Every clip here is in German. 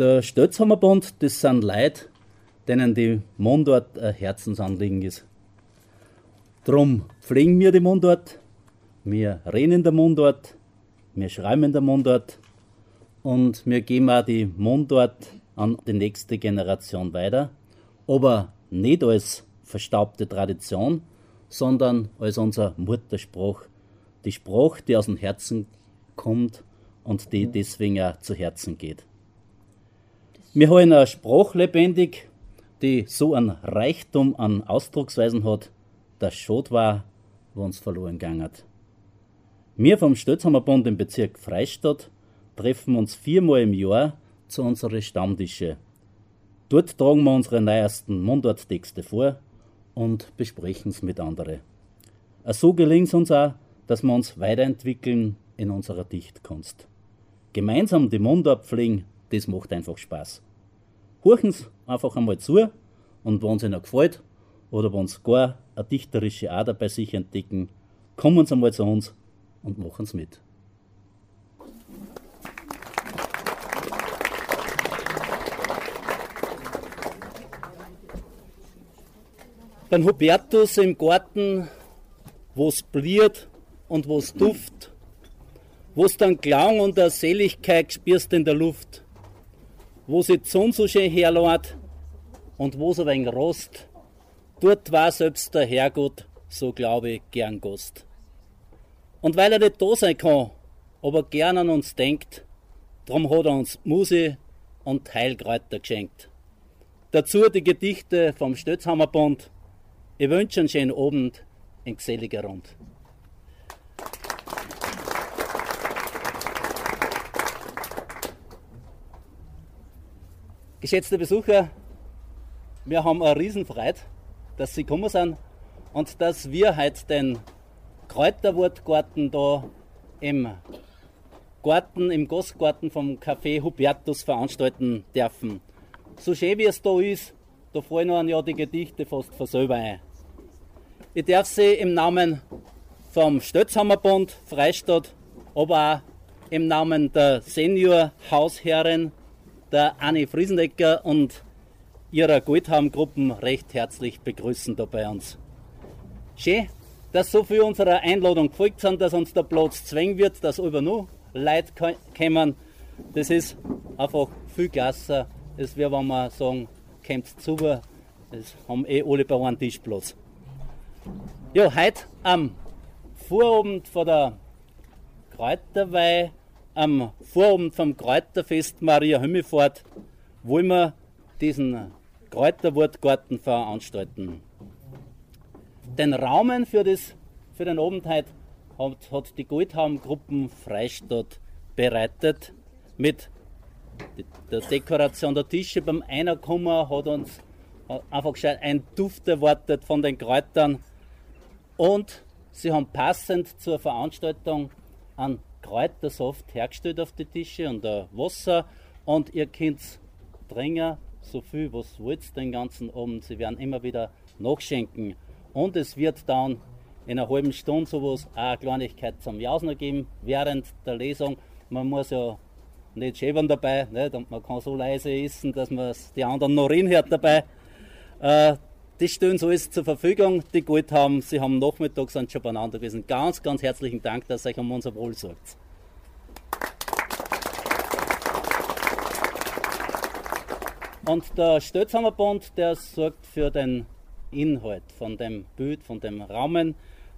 Der Stötzhammerbund, das sind Leute, denen die Mundart ein Herzensanliegen ist. Drum pflegen wir die Mundart, wir reden in der Mundart, wir schreiben in der Mundart und wir geben auch die Mundart an die nächste Generation weiter, aber nicht als verstaubte Tradition, sondern als unser Mutterspruch. Die Sprache, die aus dem Herzen kommt und die deswegen auch zu Herzen geht. Wir haben eine Sprache lebendig, die so einen Reichtum an Ausdrucksweisen hat, dass schade war, wo uns verloren gegangen hat. Wir vom Stötzhammerbund im Bezirk Freistadt treffen uns viermal im Jahr zu unseren Stammtische. Dort tragen wir unsere neuesten Mundarttexte vor und besprechen es mit anderen. So gelingt es uns auch, dass wir uns weiterentwickeln in unserer Dichtkunst. Gemeinsam die Mundart pflegen, das macht einfach Spaß. Horchen Sie einfach einmal zu und wenn es Ihnen gefällt oder wenn Sie gar eine dichterische Ader bei sich entdecken, kommen Sie einmal zu uns und machen es mit. Beim Hubertus im Garten, wo es bliert und wo es duft, wo es dann Klang und eine Seligkeit spürst in der Luft, wo sie die Sonne so schön herlädt und wo es ein wenig rost, dort war selbst der Herrgott, so glaube ich, gern Gast. Und weil er nicht da sein kann, aber gern an uns denkt, drum hat er uns Muse und Heilkräuter geschenkt. Dazu die Gedichte vom Stötzhammerbund, ich wünsche einen schönen Abend in geselliger Rund. Geschätzte Besucher, wir haben eine Riesenfreude, dass Sie gekommen sind und dass wir heute den Kräuterwurtgarten da im Garten, im Gastgarten vom Café Hubertus veranstalten dürfen. So schön wie es da ist, da fallen einem ja die Gedichte fast von selber ein. Ich darf Sie im Namen vom Stötzhammerbund Freistadt, aber auch im Namen der Senior-Hausherrin, der Annie Friesendecker und ihrer Goldham-Gruppen recht herzlich begrüßen da bei uns. Schön, dass so viel unserer Einladung gefolgt sind, dass uns der Platz zwängen wird, dass über nur Leute kommen. Das ist einfach viel klasse. Es wäre, wenn wir sagen, kommt zu, es haben eh alle bei einem Tisch Platz. Ja, heute am Vorabend von der Kräuterweih, am Vorabend vom Kräuterfest Maria Himmelfahrt, wollen wir diesen Kräuterwortgarten veranstalten. Den Rahmen für, das, für den Abend heute hat, hat die Goldhaum-Gruppen Freistadt bereitet mit der Dekoration der Tische. Beim Einerkommen hat uns einfach ein Duft erwartet von den Kräutern und sie haben passend zur Veranstaltung einen Kräutersaft hergestellt auf die Tische und ein Wasser. Und ihr könnt trinken, so viel, was wollt den ganzen Abend. Sie werden immer wieder nachschenken. Und es wird dann in einer halben Stunde sowas eine Kleinigkeit zum Jausner geben während der Lesung. Man muss ja nicht schäbern dabei, nicht? und man kann so leise essen, dass man die anderen noch reinhört dabei. Äh, das stellen sie alles zur Verfügung, die Gold haben. Sie haben nachmittags sind schon beieinander gewesen. Ganz, ganz herzlichen Dank, dass ihr euch um unser Wohl sorgt. Und der Stötzhammerbund, der sorgt für den Inhalt von dem Bild, von dem Rahmen,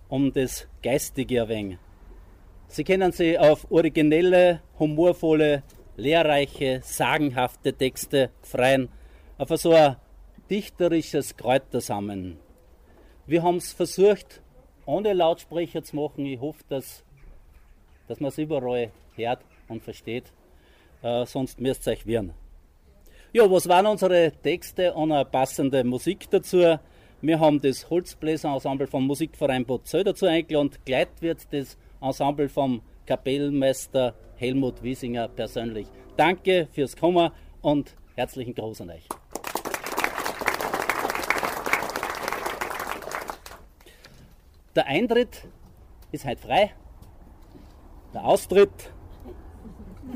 um das Geistige ein wenig. Sie können sich auf originelle, humorvolle, lehrreiche, sagenhafte Texte freuen, auf so ein dichterisches Kräutersammeln. Wir haben es versucht, ohne Lautsprecher zu machen. Ich hoffe, dass, dass man es überall hört und versteht. Äh, sonst müsst ihr euch wehren. Ja, was waren unsere Texte und eine passende Musik dazu? Wir haben das Holzbläserensemble vom Musikverein Bozell dazu eingeladen. Gleit wird das Ensemble vom Kapellmeister Helmut Wiesinger persönlich. Danke fürs Kommen und herzlichen Gruß an euch. Der Eintritt ist heute frei. Der Austritt,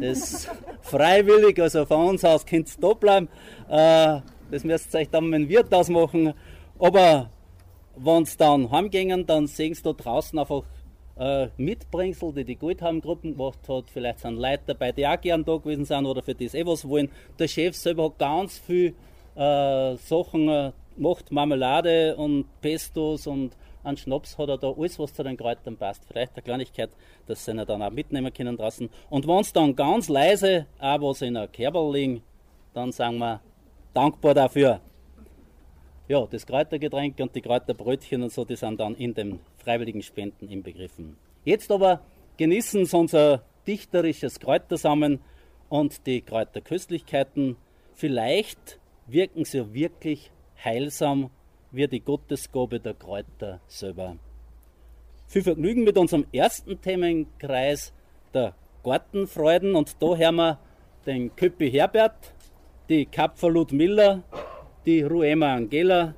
das freiwillig, also von uns aus könnt ihr da bleiben. Äh, das müsst ihr euch dann mit dem Wirt ausmachen. Aber wenn sie dann heimgehen, dann sehen sie da draußen einfach äh, Mitbringsel, die die Goldheim-Gruppen gemacht hat. Vielleicht sind Leute dabei, die auch gern da gewesen sind oder für das eh was wollen. Der Chef selber hat ganz viel äh, Sachen, äh, macht Marmelade und Pestos und an Schnaps hat er da alles, was zu den Kräutern passt. Vielleicht eine Kleinigkeit, dass sie dann auch mitnehmen können draußen. Und wenn es dann ganz leise auch was in einer Kerbel liegen, dann sagen wir dankbar dafür. Ja, das Kräutergetränk und die Kräuterbrötchen und so, die sind dann in den freiwilligen Spenden inbegriffen. Jetzt aber genießen Sie unser dichterisches Kräutersamen und die Kräuterköstlichkeiten. Vielleicht wirken sie wirklich heilsam wie die Gottesgabe der Kräuter selber. Viel Vergnügen mit unserem ersten Themenkreis der Gartenfreuden und da hören wir den Köppi Herbert, die Kapfer Ludmilla, die Ruema Angela,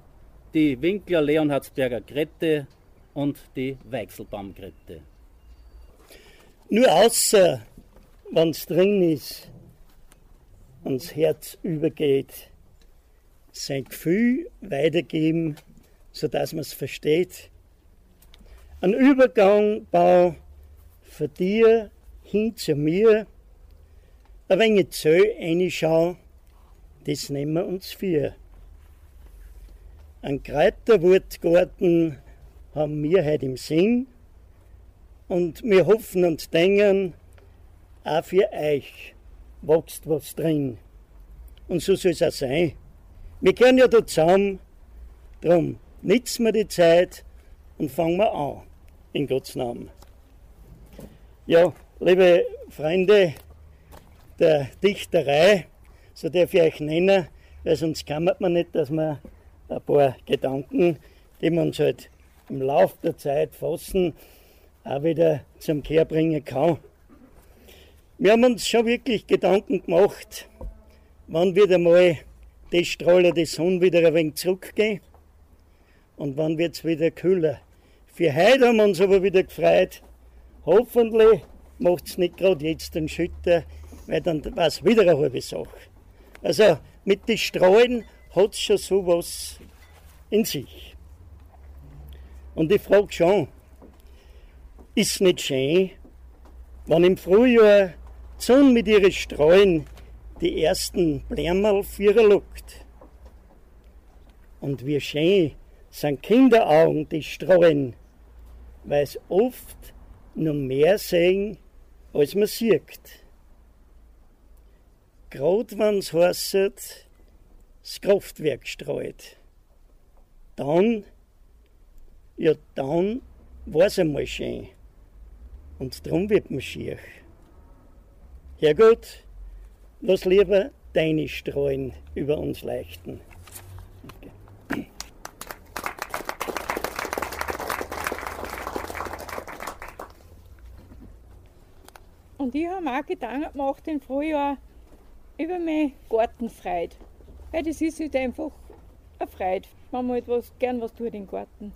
die Winkler Leonhardsberger Grette und die Weichselbaum Grette. Nur außer, wenn es drin ist, ans Herz übergeht, sein Gefühl weitergeben, sodass man es versteht. Ein Übergang bau von dir hin zu mir, ein wenig Zöll reinschauen, das nehmen wir uns für. Ein Kräuterwurtgarten haben wir heute im Sinn und wir hoffen und denken, auch für euch wächst was drin. Und so soll es auch sein. Wir gehören ja da zusammen, darum nützen wir die Zeit und fangen wir an, in Gottes Namen. Ja, liebe Freunde der Dichterei, so darf ich euch nennen, weil sonst kann man nicht, dass wir ein paar Gedanken, die wir uns halt im Laufe der Zeit fassen, auch wieder zum Kehr bringen kann. Wir haben uns schon wirklich Gedanken gemacht, wann wird einmal die Strahlen des Sonne wieder ein wenig zurückgehen und wann wird es wieder kühler. Für heute haben wir uns aber wieder gefreut. Hoffentlich macht es nicht gerade jetzt den Schütter, weil dann war es wieder eine halbe Sache. Also mit den Strahlen hat es schon sowas in sich. Und ich frage schon, ist es nicht schön, wenn im Frühjahr die Sonne mit ihren Strahlen die ersten Blärmerl vierer lockt. Und wie schön sind Kinderaugen, die streuen, weil es oft nur mehr sehen, als man sieht. Gerade wenn es heißt, das Kraftwerk streut, dann, ja dann war es einmal schön. Und darum wird man schier. Herrgott, Lass lieber deine Streuen über uns leichten. Und ich habe mir auch Gedanken gemacht im Frühjahr über meine Gartenfreude. Weil das ist halt einfach eine Freude, wenn man etwas, gern was tut im Garten.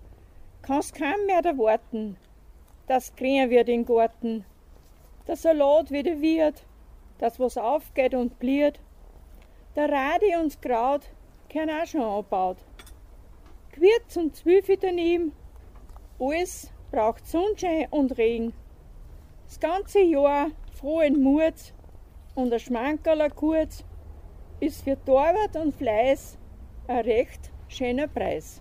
Kannst kaum mehr erwarten, dass grün wird im Garten, der Salat wieder wird, dass was aufgeht und bliert. Der Radi und das Kraut können auch schon angebaut. Gewürz und Zwiebel daneben, alles braucht Sonnenschein und Regen. Das ganze Jahr frohen Mut und ein Schmankerler kurz ist für Torwart und Fleiß ein recht schöner Preis.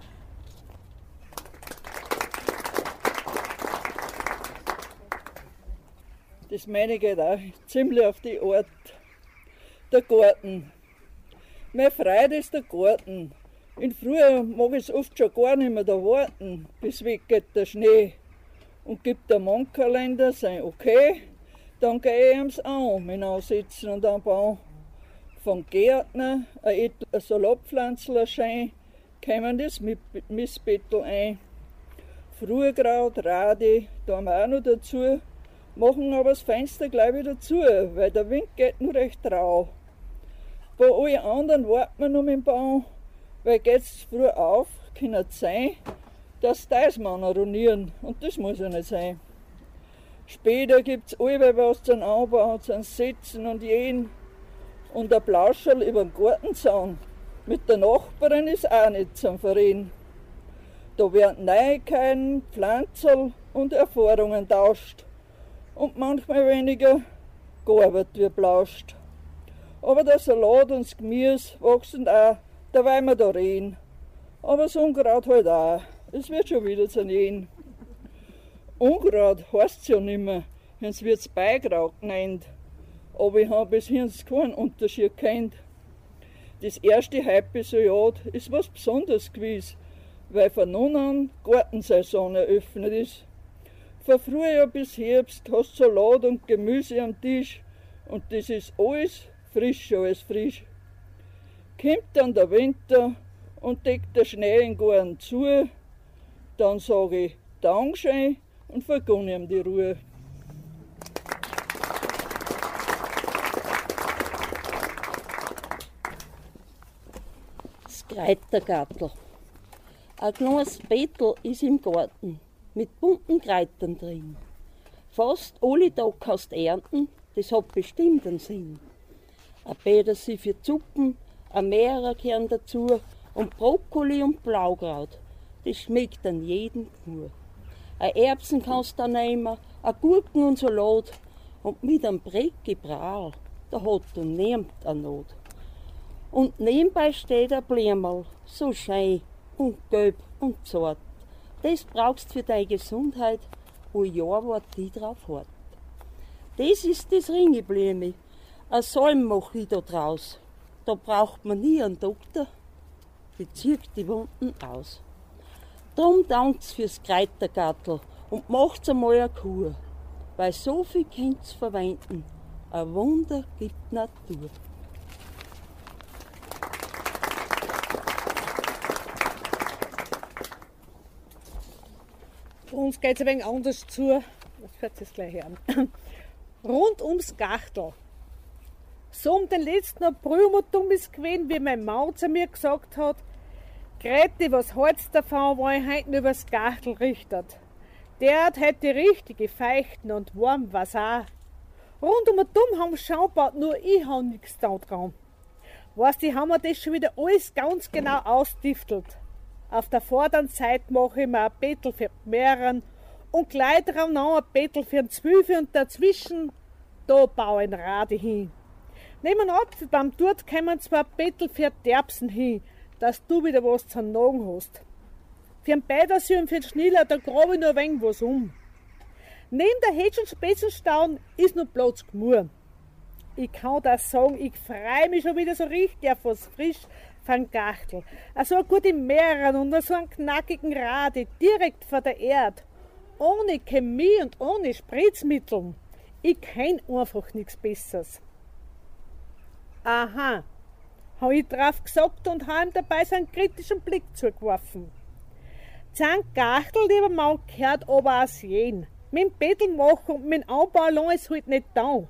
Das meine geht auch ziemlich auf die Art. Der Garten. Meine Freude ist der Garten. In Frühjahr mag ich es oft schon gar nicht mehr da warten, bis weggeht der Schnee. Und gibt der Mondkalender sein Okay, dann gehe ich ihm's an, mit Ansitzen und Anbau. Von Gärtner, ein, ein Salatpflanzler schein, kämen das Missbettel ein. Frühkraut, Radi, da haben wir auch noch dazu machen aber das Fenster gleich wieder zu, weil der Wind geht nur recht rau. Bei allen anderen warten wir noch mit dem Baum, weil geht's früh auf, kann es sein, dass das Mann ruinieren und das muss ja nicht sein. Später gibt's alle was zum Anbauen, zum Sitzen und jeden, Und ein Plauscherl über den Gartenzaun mit der Nachbarin ist auch nicht zum Verein. Da werden Neuigkeiten, Pflanzerl und Erfahrungen tauscht und manchmal weniger gearbeitet wie blauscht. Aber der Salat und das Gemüse wachsen auch, da weil wir da reden. Aber das Unkraut halt auch, es wird schon wieder zu nähen. Unkraut heißt ja nimmer, es wird's Beigrau genannt. Aber ich habe bis jetzt keinen Unterschied kennt. Das erste Halbjahr ist was Besonderes gewesen, weil von nun an Gartensaison eröffnet ist. Von Frühjahr bis Herbst hast du Salat und Gemüse am Tisch und das ist alles frisch, alles frisch. Kommt dann der Winter und deckt der Schnee in Garten zu, dann sage ich Dankeschön und vergunne ihm die Ruhe. Das Kreitergartel. Ein kleines Beetel ist im Garten mit bunten Kreitern drin. Fast alle Tage kannst ernten, das hat bestimmt einen Sinn. Ein Petersil für Zuppen, ein mehrer gehören dazu und Brokkoli und Blaukraut, das schmeckt an jedem nur. Ein Erbsen kannst du nehmen, ein Gurken und Salat und mit einem Breckebraal, da hat du niemand eine Not. Und nebenbei steht ein Blämerl, so schön und gelb und zart. Das brauchst für deine Gesundheit, wo Jahr war die drauf hat. Das ist das Ringeblüme. Ein Salm mach ich da draus. Da braucht man nie einen Doktor, die zieht die Wunden aus. Drum dankt's fürs Kreitergattel und macht's einmal eine Kur, weil so viel könnt's verwenden. Ein Wunder gibt Natur. Uns geht es ein wenig anders zu. Das hört sich gleich an. Rund ums Gachtel. So um den letzten April um dummes gewesen, wie mein Maut zu mir gesagt hat, Grete, was hältst davon, wenn ich heute übers Gachtel richtet? Der hat heute die richtige Feichten und warm was auch. Rund um den Dumm haben Schaubaut, nur ich habe nichts da dran. Weißt du, haben wir das schon wieder alles ganz genau ausdiftelt. Auf der vorderen Seite mache ich mir ein Bettel für mehreren und gleich drauf noch ein Bettel für ein Zwölfe und dazwischen, da baue ich ein Rade hin. Nebenan beim Dort kommen zwei Bettel für Derbsen hin, dass du wieder was zu Nagen hast. Für den Beidersee und für den Schniller, da grabe ich nur ein wenig was um. Neben der Hetsch- und Spätzelstaun ist noch Platz gemur. Ich kann das sagen, ich freue mich schon wieder so richtig auf was frisch von Gachtel. Also eine gute Meeren und so einen knackigen Rade direkt vor der Erde. Ohne Chemie und ohne Spritzmittel. Ich kenn einfach nichts Besseres. Aha, habe ich drauf gesagt und habe ihm dabei seinen kritischen Blick zugeworfen. Zahn Gachtel, lieber Mann, gehört aber aus jeden. Mit dem und mit dem Anbau allein ist halt nicht da.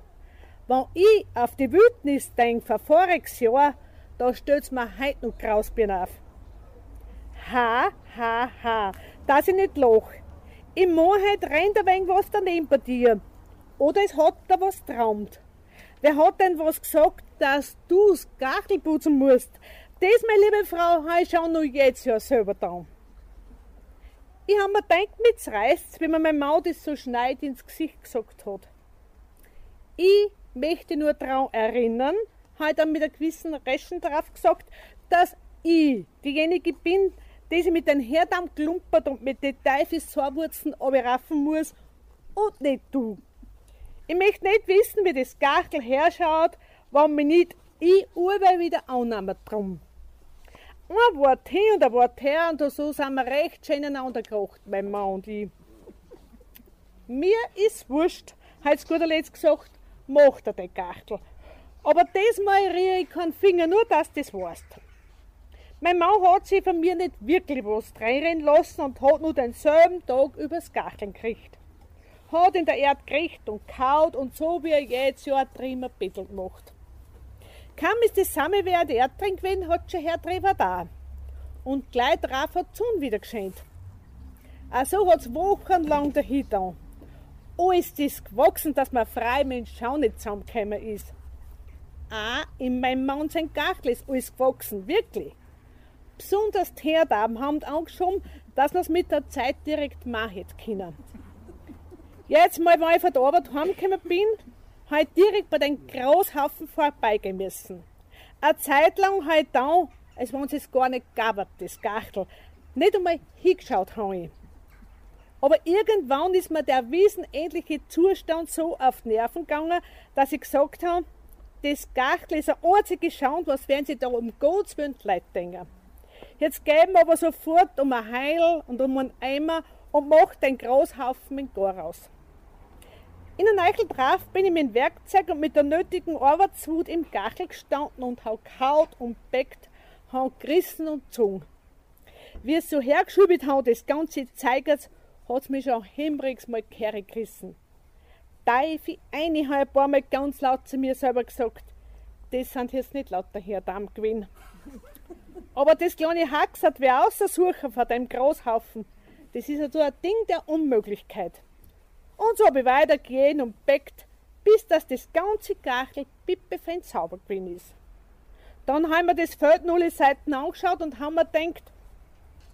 Wenn ich auf die Wildnis denke von voriges Jahr, da stellt's mir heute noch Krausbier auf. Ha, ha, ha, dass ich nicht lach. Im Moorheit rennt ein wenig was daneben bei dir. Oder es hat da was traumt. Wer hat denn was gesagt, dass du's Gachel putzen musst? Das, meine liebe Frau, habe ich schon noch jetzt ja selber da. Ich habe mir gedacht, mit's reißt, wenn mir mein Maut das so schneid ins Gesicht gesagt hat. Ich möchte nur daran erinnern, habe dann mit einer gewissen Reschen drauf gesagt, dass ich diejenige bin, die sich mit den Herdam klumpert und mit den Teufelszahnwurzeln raffen muss und nicht du. Ich möchte nicht wissen, wie das Gachtel herschaut, wenn mich nicht ich Uwe wieder annehmen drum. Ein Wort hin und ein Wort her und so sind wir recht schön einander gekocht, mein Mann und ich. Mir ist wurscht, hat es guter Letzt gesagt, macht er den Gachtel. Aber diesmal rühre ich keinen Finger, nur dass das weißt. Mein Mann hat sich von mir nicht wirklich was reinrennen lassen und hat nur denselben Tag übers Gacheln gekriegt. Hat in der Erde gekriegt und kaut und so wie er jedes Jahr drin ein bisschen gemacht. Kaum ist das Samme wer der Erde drin gewesen, hat schon Herr Trevor da. Und gleich drauf hat Zun wieder geschenkt. Also hat's wochenlang dahin da. Oh, ist gewachsen, dass man frei Mensch auch nicht zusammengekommen ist. Auch in meinem Gachtel ist alles gewachsen, wirklich. Besonders die Herdaben haben angeschoben, dass man es mit der Zeit direkt machen können. Jetzt mal, wenn ich von der Arbeit heimgekommen bin, habe ich direkt bei den Großhaufen vorbeigehen müssen. Eine Zeit lang habe ich da, als wenn es gar nicht gab, das Gachtel, nicht einmal hingeschaut habe. Aber irgendwann ist mir der wiesenähnliche Zustand so auf die Nerven gegangen, dass ich gesagt habe, das Gachtel ist ein einzige Schand, was werden sie da um Gottes Willen Leute denken. Jetzt geben wir aber sofort um ein Heil und um einen Eimer und macht den Großhaufen in Gar raus. In der Eichel drauf bin ich mit dem Werkzeug und mit der nötigen Arbeitswut im Gachel gestanden und hau kaut und beckt, hau gerissen und zung. Wie es so hergeschübelt hat, das ganze zeigert, hat's mich schon hemrigs mal gerissen. Teufel, eine habe ein paar Mal ganz laut zu mir selber gesagt, das sind jetzt nicht lauter Herdam gewesen. Aber das kleine Hax hat wer aussuchen von dem Großhaufen. Das ist also ein Ding der Unmöglichkeit. Und so habe ich weitergehen und beckt, bis dass das ganze Gachel pippefein sauber gewesen ist. Dann haben wir das Feld null Seiten angeschaut und haben mir gedacht,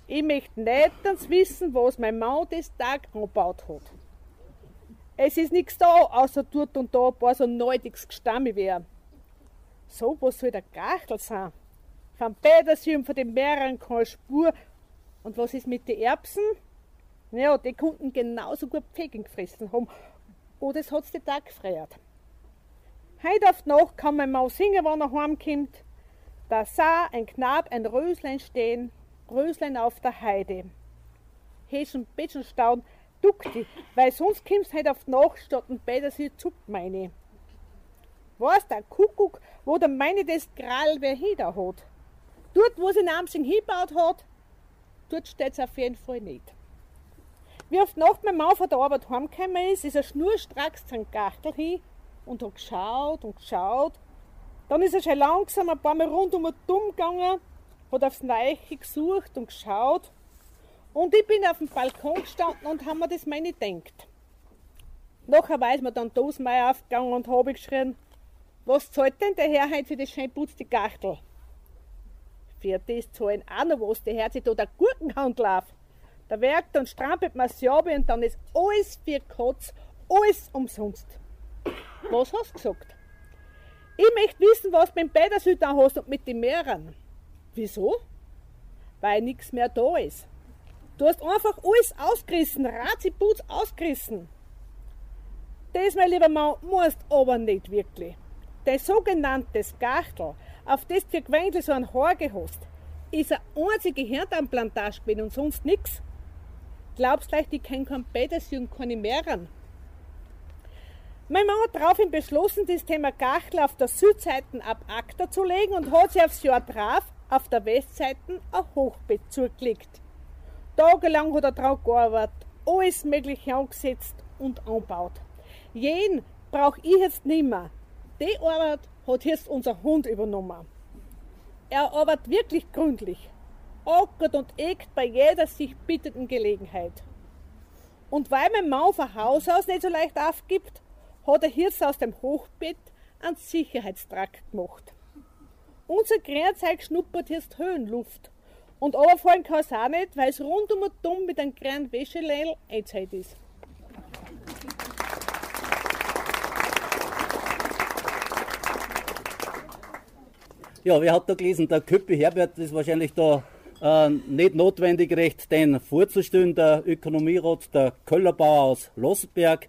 ich möchte nicht wissen, was mein Mann das Tag angebaut hat. Es ist nichts da, außer dort und da ein paar so neudiges Gestamme wäre. So, was soll der Gachtel sein? Von Petersilie und von den Meeren keine Spur. Und was ist mit den Erbsen? Ja, die konnten genauso gut Pfegen gefressen haben. Oder es hat's den Tag gefriert. Heute auf die Nacht kann mein Maus singen, wenn er heimkommt. Da sah ein Knab ein Röslein stehen, Röslein auf der Heide. Heschen bisschen staun, duckti, weil sonst kommst heute auf die Nacht statt und Bäder sie zuckt meine. Was der Kuckuck, wo der meine das Gral wer hinter hat. Dort, wo sie Namsing hingebaut hat, dort steht's auf jeden Fall nicht. Wie oft Nacht mein Mann von der Arbeit heimgekommen ist, ist er schnurstracks zum Gachtel hin und hat geschaut und geschaut. Dann ist er schon langsam ein paar Mal rundum und dumm gegangen, hat aufs Neiche gesucht und geschaut. Und ich bin auf dem Balkon gestanden und habe mir das meine gedacht. Nachher weiß mir dann Dosmeier aufgegangen und habe geschrien, was zahlt denn der Herr heute für das schön putzte Gachtel? Für das zahlen auch noch was, der Herr sich da der Gurkenhandel auf. Da werkt und strampelt man sich ab und dann ist alles für Kotz, alles umsonst. Was hast du gesagt? Ich möchte wissen, was du mit dem Bädersüd hast und mit den Meeren. Wieso? Weil nichts mehr da ist. Du hast einfach alles ausgerissen, Ratziputz ausgerissen. Das, mein lieber Mann, musst aber nicht wirklich. Dein sogenanntes Gachtel, auf das du gewöhnlich so ein Haar hast, ist eine einzige Hirndarmplantage gewesen und sonst nichts. Glaubst leicht, ich kenne kein Petersilie und keine Meeren? Mein Mann hat daraufhin beschlossen, das Thema Gachtel auf der Südseite ab Akta zu legen und hat sich aufs Jahr drauf auf der Westseite ein Hochbett zugelegt. Tagelang hat er drauf gearbeitet, alles Mögliche angesetzt und angebaut. Jeden brauche ich jetzt nimmer. Die Arbeit hat jetzt unser Hund übernommen. Er arbeitet wirklich gründlich ackert und eckt bei jeder sich bittenden Gelegenheit. Und weil mein Mann von Haus aus nicht so leicht aufgibt, hat er Hirsch aus dem Hochbett einen Sicherheitstrakt gemacht. Unser Gränzeug schnuppert jetzt Höhenluft. Und runterfallen kann es auch nicht, weil es rundum und dumm mit einem kleinen Wäscheleil einzeit ist. Ja, wer hat da gelesen? Der Köppi Herbert ist wahrscheinlich da äh, nicht notwendig recht, den vorzustellen, der Ökonomierat, der Köllerbauer aus Losberg,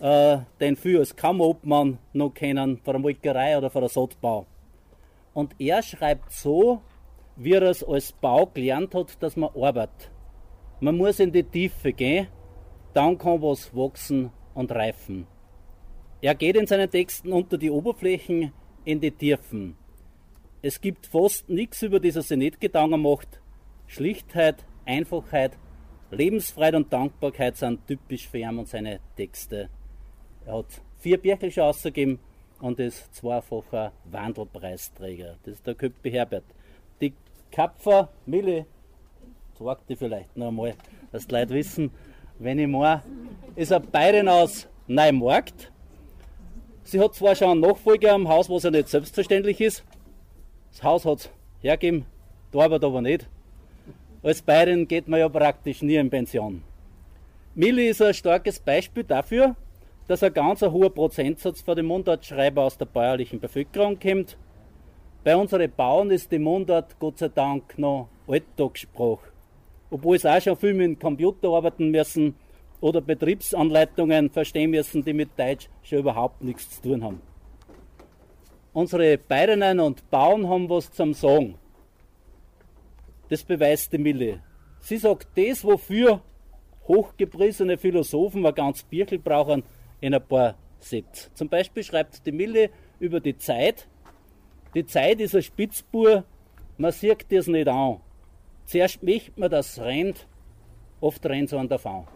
äh, den für als Kammerobmann noch kennen, von der Molkerei oder von der Saatbau. Und er schreibt so, wie er es als Bau gelernt hat, dass man arbeitet. Man muss in die Tiefe gehen, dann kann was wachsen und reifen. Er geht in seinen Texten unter die Oberflächen in die Tiefen. Es gibt fast nichts, über das er sich nicht Gedanken macht. Schlichtheit, Einfachheit, Lebensfreude und Dankbarkeit sind typisch für ihn und seine Texte. Er hat vier Bücher schon ausgegeben und ist zweifacher Wandelpreisträger. Das ist der Köppi Herbert. Die Kapfer, Milli, sag die vielleicht noch einmal, dass die Leute wissen, wenn ich meine, ist ein Bayern aus Neumarkt. Sie hat zwar schon einen Nachfolger am Haus, was ja nicht selbstverständlich ist. Das Haus hat es hergegeben, die Arbeit aber nicht. Als Bayerin geht man ja praktisch nie in Pension. Milli ist ein starkes Beispiel dafür, dass ein ganz hoher Prozentsatz von den Mundartschreiber aus der bäuerlichen Bevölkerung kommt. Bei unseren Bauern ist die Mundart Gott sei Dank noch Alltagssprache. Obwohl sie auch schon viel mit dem Computer arbeiten müssen oder Betriebsanleitungen verstehen müssen, die mit Deutsch schon überhaupt nichts zu tun haben. Unsere Bayerinnen und Bauern haben was zum Sagen. Das beweist die Mille. Sie sagt das, wofür hochgepriesene Philosophen ein ganz Birkel brauchen, in ein paar Sätze. Zum Beispiel schreibt die Mille über die Zeit. Die Zeit ist ein Spitzbur, man sieht das nicht an. Zuerst möchte man, dass es rennt, oft rennt so an der Faun.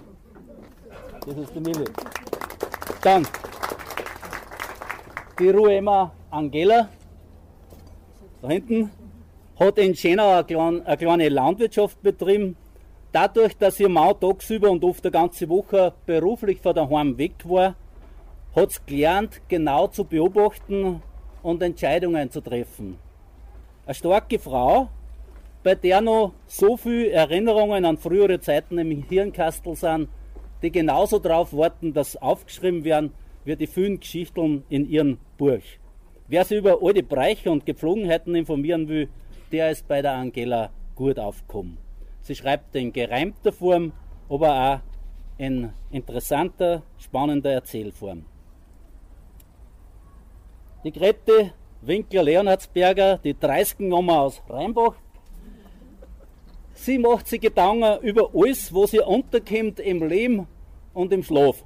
Das ist die Mille. Dann die Ruema Angela, da hinten, hat in Schenau eine kleine, eine kleine Landwirtschaft betrieben. Dadurch, dass ihr Mann tagsüber und oft eine ganze Woche beruflich von daheim weg war, hat sie gelernt, genau zu beobachten und Entscheidungen zu treffen. Eine starke Frau, bei der noch so viele Erinnerungen an frühere Zeiten im Hirnkastel sind, die genauso darauf warten, dass aufgeschrieben werden, wie die vielen Geschichten in ihrem Buch. Wer sich über alte Bräuche und Gepflogenheiten informieren will, der ist bei der Angela gut aufgekommen. Sie schreibt in gereimter Form, aber auch in interessanter, spannender Erzählform. Die Grete Winkler-Leonhardsberger, die 30 Nummer aus Rheinbach, sie macht sich Gedanken über alles, was ihr unterkommt im Leben und im Schlaf.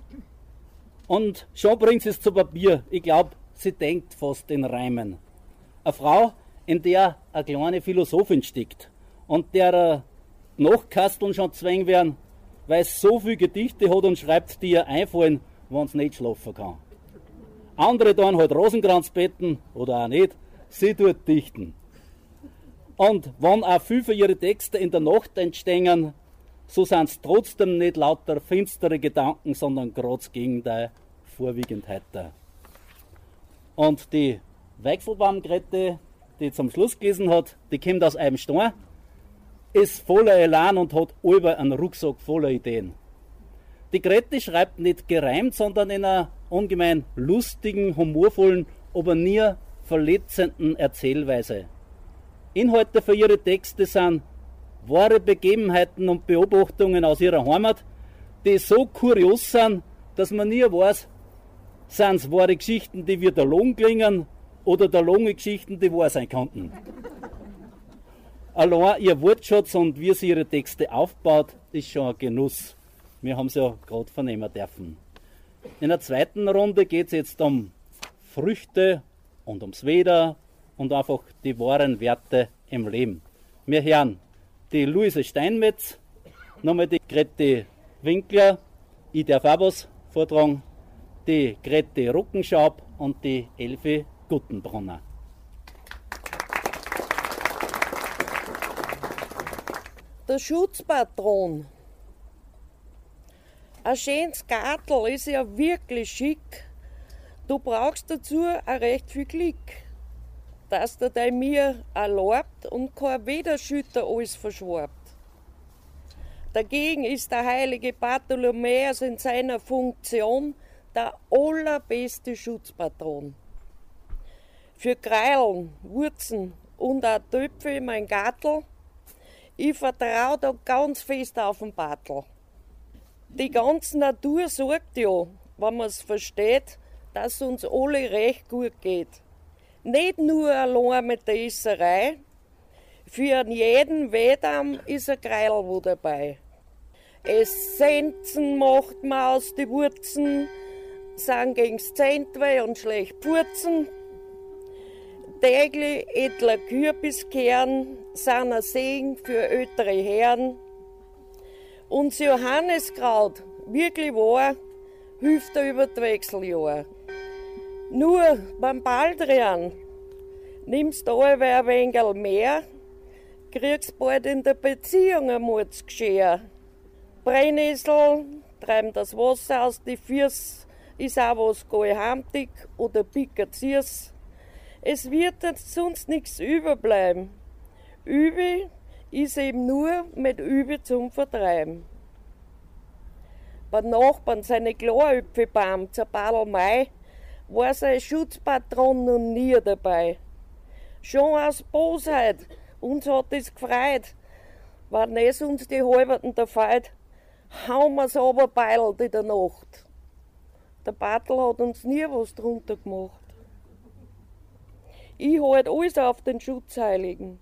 Und schon bringt sie es zu Papier. Ich glaube, sie denkt fast in Reimen. Eine Frau, in der eine kleine Philosophin steckt und der Nachkasteln schon zwängen werden, weil es so viele Gedichte hat und schreibt, die ihr einfallen, wenn sie nicht schlafen kann. Andere dann halt Rosenkranzbetten oder auch nicht, sie tut dichten. Und wenn auch viel für ihre Texte in der Nacht entstehen, so sind es trotzdem nicht lauter finstere Gedanken, sondern gerade das Gegenteil, vorwiegend heiter. Und die Wechselbaumgrette, die zum Schluss gelesen hat, die kommt aus einem Stein, ist voller Elan und hat über einen Rucksack voller Ideen. Die Grete schreibt nicht gereimt, sondern in einer ungemein lustigen, humorvollen, aber nie verletzenden Erzählweise. Inhalte für ihre Texte sind wahre Begebenheiten und Beobachtungen aus ihrer Heimat, die so kurios sind, dass man nie weiß, sind es wahre Geschichten, die wie der Lohn klingen oder der Lunge Geschichten, die wahr sein könnten. Allein ihr Wortschatz und wie sie ihre Texte aufbaut, ist schon ein Genuss. Wir haben es ja gerade vernehmen dürfen. In der zweiten Runde geht es jetzt um Früchte und ums Wetter und einfach die wahren Werte im Leben. Wir hören die Luise Steinmetz, nochmal die Grete Winkler, ich darf auch was vortragen, die Grete Ruckenschaub und die Elfi Guttenbrunner. Der Schutzpatron. Ein schönes Gartel ist ja wirklich schick. Du brauchst dazu auch recht viel Glück dass der bei mir erlaubt und kein Widerschütter alles verschwarbt. Dagegen ist der heilige Bartholomäus in seiner Funktion der allerbeste Schutzpatron. Für Kreilen, Wurzen und auch Töpfe in mein Gartel, ich vertraue da ganz fest auf den Bartel. Die ganze Natur sorgt ja, wenn man es versteht, dass uns alle recht gut geht. Nicht nur allein mit der Isserei, für jeden Wedamm ist ein Kreilwo dabei. Essenzen macht man aus die Wurzen, sind gegen's Zentwe und schlecht Purzen. Täglich edler Kürbiskern sind ein Segen für ältere Herren. Das Johanneskraut, wirklich wahr, hilft er über die Wechseljahre. Nur beim Baldrian nimmst du ein wenig mehr, kriegst bald in der Beziehung ein Mordsgeschehen. Brennnessel treiben das Wasser aus die Füße ist auch was geheimtig oder pikaziers. Es wird sonst nichts überbleiben. Übe ist eben nur mit Übe zum Vertreiben. Bei Nachbarn seine Klaröpfelbaum zur Mai war sein Schutzpatron noch nie dabei. Schon aus Bosheit, uns hat es gefreut, wenn es uns die Halberten der Feit, hauen wir's aber beilelt in der Nacht. Der Bartel hat uns nie was drunter gemacht. Ich halt alles auf den Schutzheiligen,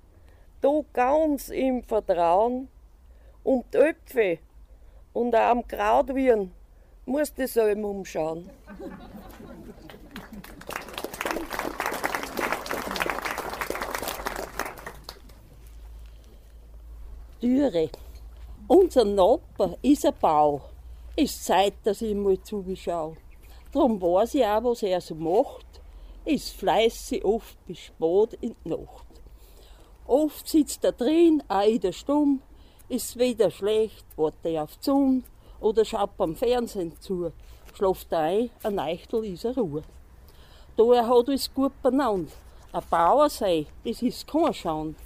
da ganz im Vertrauen, um die Öpfe und auch am Krautwirn musst du selber umschauen. Türe. Unser Nachbar ist ein Bau. Ist Zeit, dass ich mal zuschaue. Drum weiß ich auch, was er so macht. Ist fleißig oft bis spät in die Nacht. Oft sitzt er drin, der Stumm, ist weder schlecht, wartet auf Sonne oder schaut beim Fernsehen zu, schläft ein, ein Eichtel ist er Ruhe. Da er hat es gut benannt. Ein Bauer sei, das ist kein Schand.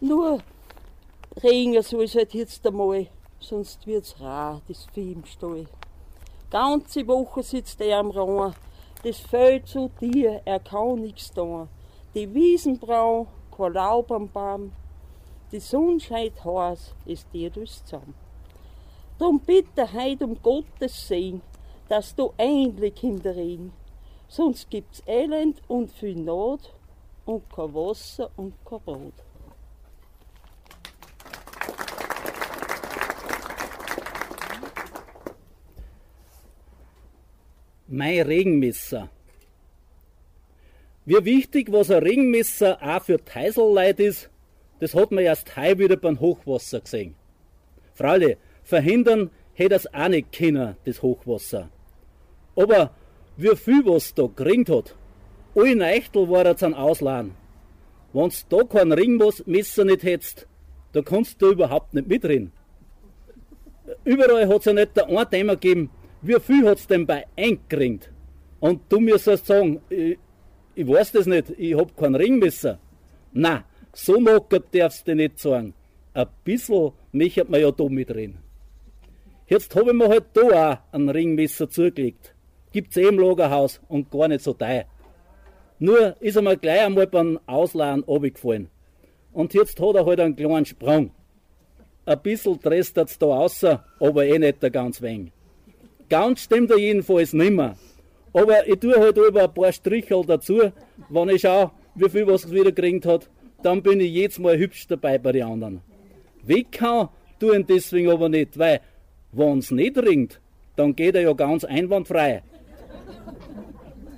Nur Regen soll es halt jetzt einmal, sonst wird's rar, das Vieh im Stall. Ganze Woche sitzt er am Rauer, das Feld zu dir, er kann nichts tun. Die Wiesen braun, kein Laub am Baum, die Sonne scheint heiß, es dir durchs zusammen. Drum bitte heut um Gottes Segen, dass du endlich Kinder reden, sonst gibt's Elend und viel Not und kein Wasser und kein Brot. mein Regenmesser. Wie wichtig, was ein Regenmesser auch für Teiselleid ist, das hat man erst heu wieder beim Hochwasser gesehen. Freilich, verhindern hätte das auch nicht können, das Hochwasser. Aber wie viel was da geringt hat, alle Neichtel war er zum Ausladen. Wenn's da kein Ringmesser nicht hättest, da kannst du überhaupt nicht mitreden. Überall hat's ja nicht der ein Thema gegeben, wie viel hat es denn bei eingekriegt? Und du müsstest sagen, ich, weiß das nicht, ich hab keinen Ringmesser. Na, so knockert darfst du nicht sagen. Ein bisschen möchte man ja da mitreden. Jetzt habe ich mir halt da auch ein Ringmesser zugelegt. Gibt's eh im Lagerhaus und gar nicht so teuer. Nur ist er mir gleich einmal beim Ausladen runtergefallen. Und jetzt hat er halt einen kleinen Sprung. Ein bisschen trestet's da außer, aber eh nicht der ganz wenig. Ganz stimmt er jedenfalls nimmer. Aber ich tue halt über ein paar Strichel dazu, wenn ich schaue, wie viel was wieder gekriegt hat, dann bin ich jedes Mal hübsch dabei bei den anderen. Weg kann tun deswegen aber nicht, weil wenn es nicht ringt, dann geht er ja ganz einwandfrei.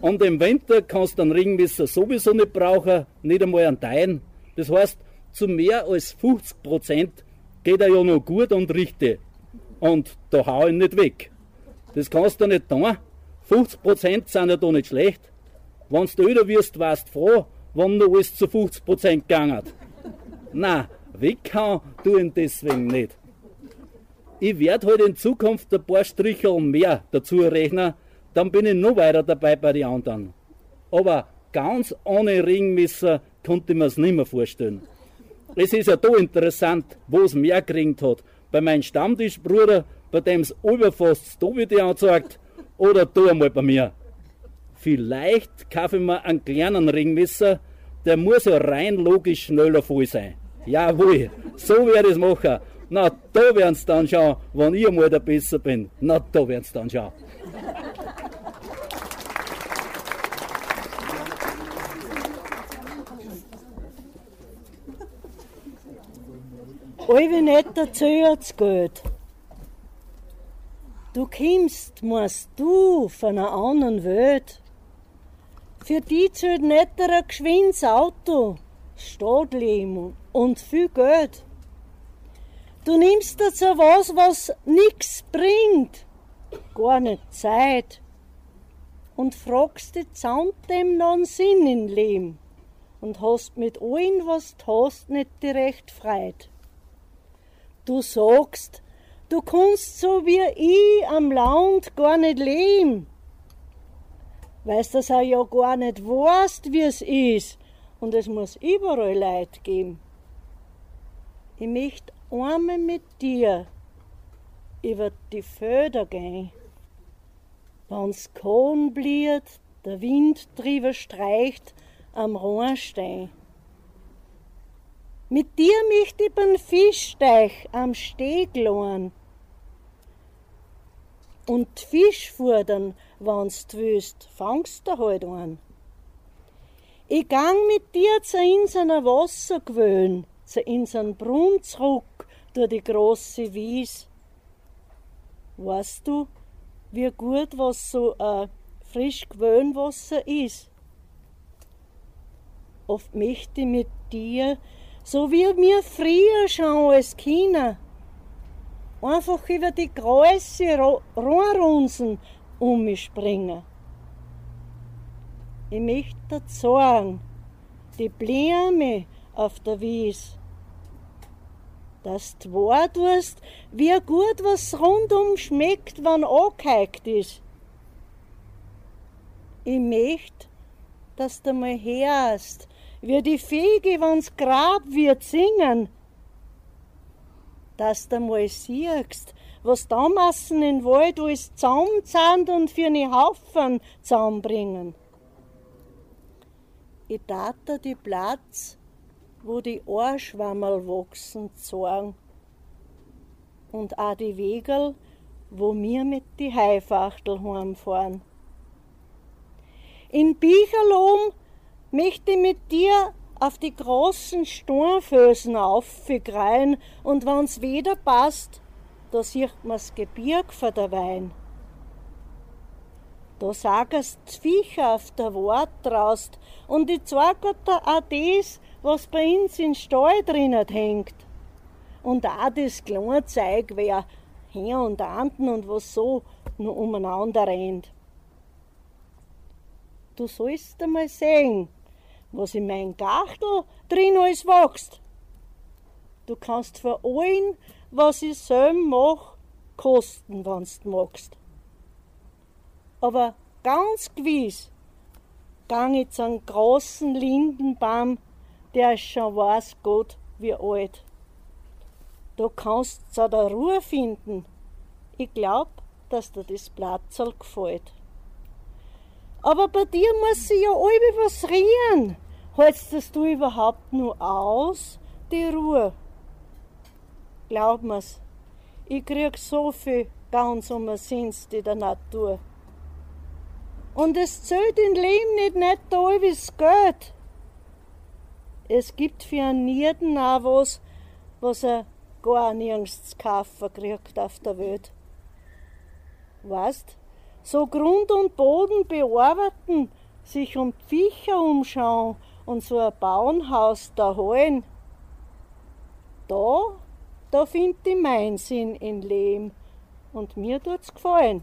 Und im Winter kannst du einen Ringmesser sowieso nicht brauchen, nicht einmal einen Teilen. Das heißt, zu mehr als 50 Prozent geht er ja noch gut und richtig. Und da hau ich ihn nicht weg. Das kannst du nicht tun. 50% sind ja da nicht schlecht. Wenn du älter wirst, warst du froh, wenn noch alles zu 50% gegangen Na, weg kann du ihn deswegen nicht. Ich werde halt in Zukunft ein paar Strichel mehr dazu rechnen, dann bin ich noch weiter dabei bei den anderen. Aber ganz ohne Ringmesser konnte ich mir es nicht mehr vorstellen. Es ist ja da interessant, wo es mehr gekriegt hat. Bei meinem Stammtischbruder bei dem es überfasst da wird angezeigt, oder da einmal bei mir. Vielleicht kaufe ich mir einen kleinen Ringmesser, der muss ja rein logisch schneller voll sein. Jawohl, so werde ich es machen. Na, da werden sie dann schauen, wenn ich einmal der Besser bin. Na, da werden sie dann schauen. Alle nicht dazu jetzt Geld. Du kommst, musst du von einer anderen Welt. Für die zählt nicht ein geschwindes Auto, Stadtleben und viel Geld. Du nimmst dazu was, was nichts bringt, gar nicht Zeit. Und fragst dich, zahnt dem noch einen Sinn im Leben und hast mit allem, was du hast, nicht die recht Freit. Du sagst, Du kannst so wie ich am Land gar nicht leben. Weißt dass er ja gar nicht weißt, wie es ist. Und es muss überall Leid geben. Ich möchte einmal mit dir über die Felder gehen. Wenn's Kohn bliert, der Wind drüber streicht, am Rohrstein. Mit dir möchte ich beim Fischteich am Steg lohn. Und Fisch fordern, wenn's du willst, fangst du halt an. Ich gang mit dir zu inserer Wassergewöhn, zu insen Brunn zurück durch die große Wies. Weißt du, wie gut was so ein frisch Gewöhnwasser ist? Oft möchte ich mit dir, so wie mir früher schon als Kinder, einfach über die große Rohrrunsen um mich springen. Ich möchte sagen, die Blume auf der Wies, dass du wahr tust, wie gut was rundum schmeckt, wenn angehakt ist. Ich möchte, dass du mal hörst, wie die Fege, wenn's Grab wird, singen. Dass du mal siehst, was damals in den Wald alles zusammenzahnt und für einen Haufen zusammenbringen. Ich tat die Platz, wo die Ohrschwammerl wachsen, zeigen. Und auch die Wegel, wo wir mit die Haifachtel heimfahren. In Bicherlohm möchte mit dir auf die großen Sturmfelsen aufgreien und wenn's wieder passt, da sieht man's Gebirg vor der Wein. Da sagst Viecher auf der Wart traust und ich zeig dir auch das, was bei uns in Stall drinnen hängt. Und auch das kleine Zeug, wer her und anden und was so nur umeinander rennt. Du sollst einmal sehen, was in mein Gachtel drin alles wächst. Du kannst für allen, was ich selber mach, kosten, wenn's du magst. Aber ganz gewiss gang ich zu einem großen Lindenbaum, der ist schon weiß Gott wie alt. Du kannst zu der Ruhe finden. Ich glaub, dass dir das Platzl gefällt. Aber bei dir muss sie ja alle was rieren. Hältst das du überhaupt nur aus, die Ruhe? Glaub mir's, ich krieg so viel ganz umsonst in der Natur. Und es zählt im Leben nicht nicht da wie's Geld. Es gibt für einen Nierden auch was, was er gar nirgends zu kaufen kriegt auf der Welt. Weißt, so Grund und Boden bearbeiten, sich um Viecher umschauen und so ein Bauernhaus da holen. Da, da find ich mein Sinn in Leben und mir tut's gefallen.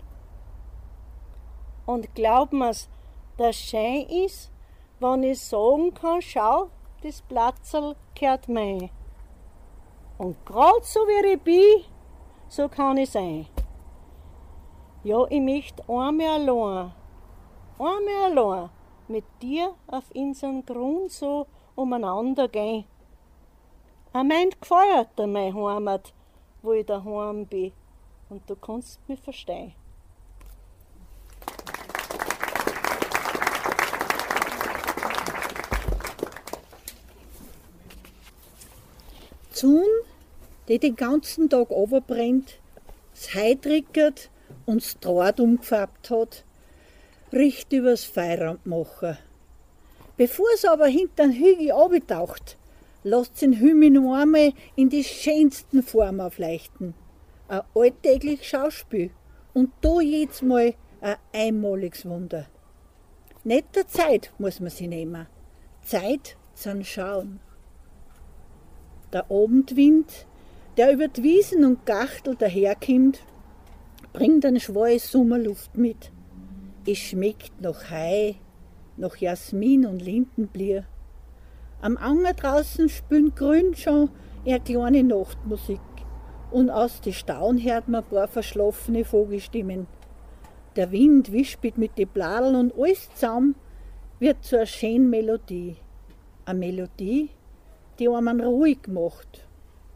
Und glaub mir's, das Schein ist, wenn ich sagen kann, schau, das Platzl gehört mein. Und grad so wie ich bin, so kann ich sein. Ja, ich möchte einmal allein, einmal allein mit dir auf unseren Grund so umeinander gehen. Er meint gefeiert meine Heimat, wo ich daheim bin. Und du kannst mich verstehen. Sonne, die den ganzen Tag runterbrennt, das Heu und das Draht umgefärbt hat, riecht übers Feierabend machen. Bevor es aber hinter den Hügel abtaucht, lasst den Himmel noch einmal in die schönsten Form aufleuchten. Ein alltägliches Schauspiel und da jedes Mal ein einmaliges Wunder. Nicht der Zeit muss man sie nehmen. Zeit zum Schauen. Der Abendwind, der über die Wiesen und Gachtel daherkommt, bringt eine schwache Sommerluft mit. Es schmeckt nach Hai, nach Jasmin und Lindenblier. Am Anger draußen spielen grün schon eine kleine Nachtmusik und aus den Stauen hört man ein paar verschlafene Vogelstimmen. Der Wind wispelt mit den Bladeln und alles zusammen wird zu einer schönen Melodie. Eine Melodie, die einen ruhig macht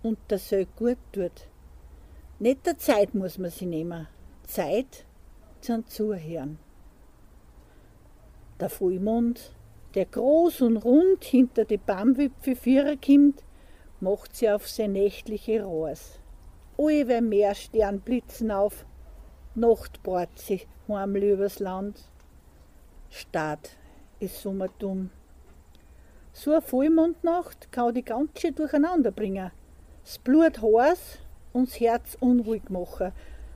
und das so gut tut. Nicht der Zeit muss man sie nehmen. Zeit zum Zuhören. Der Vollmond, der groß und rund hinter die Baumwipfel kommt, macht sie auf sein nächtliche Rohrs. Alle mehr Stern blitzen auf, Nacht bart sie heimlich übers Land. Staat ist Sommertum. So eine Vollmondnacht kann die ganz schön durcheinander bringen. Das Blut heiß und das Herz unruhig machen,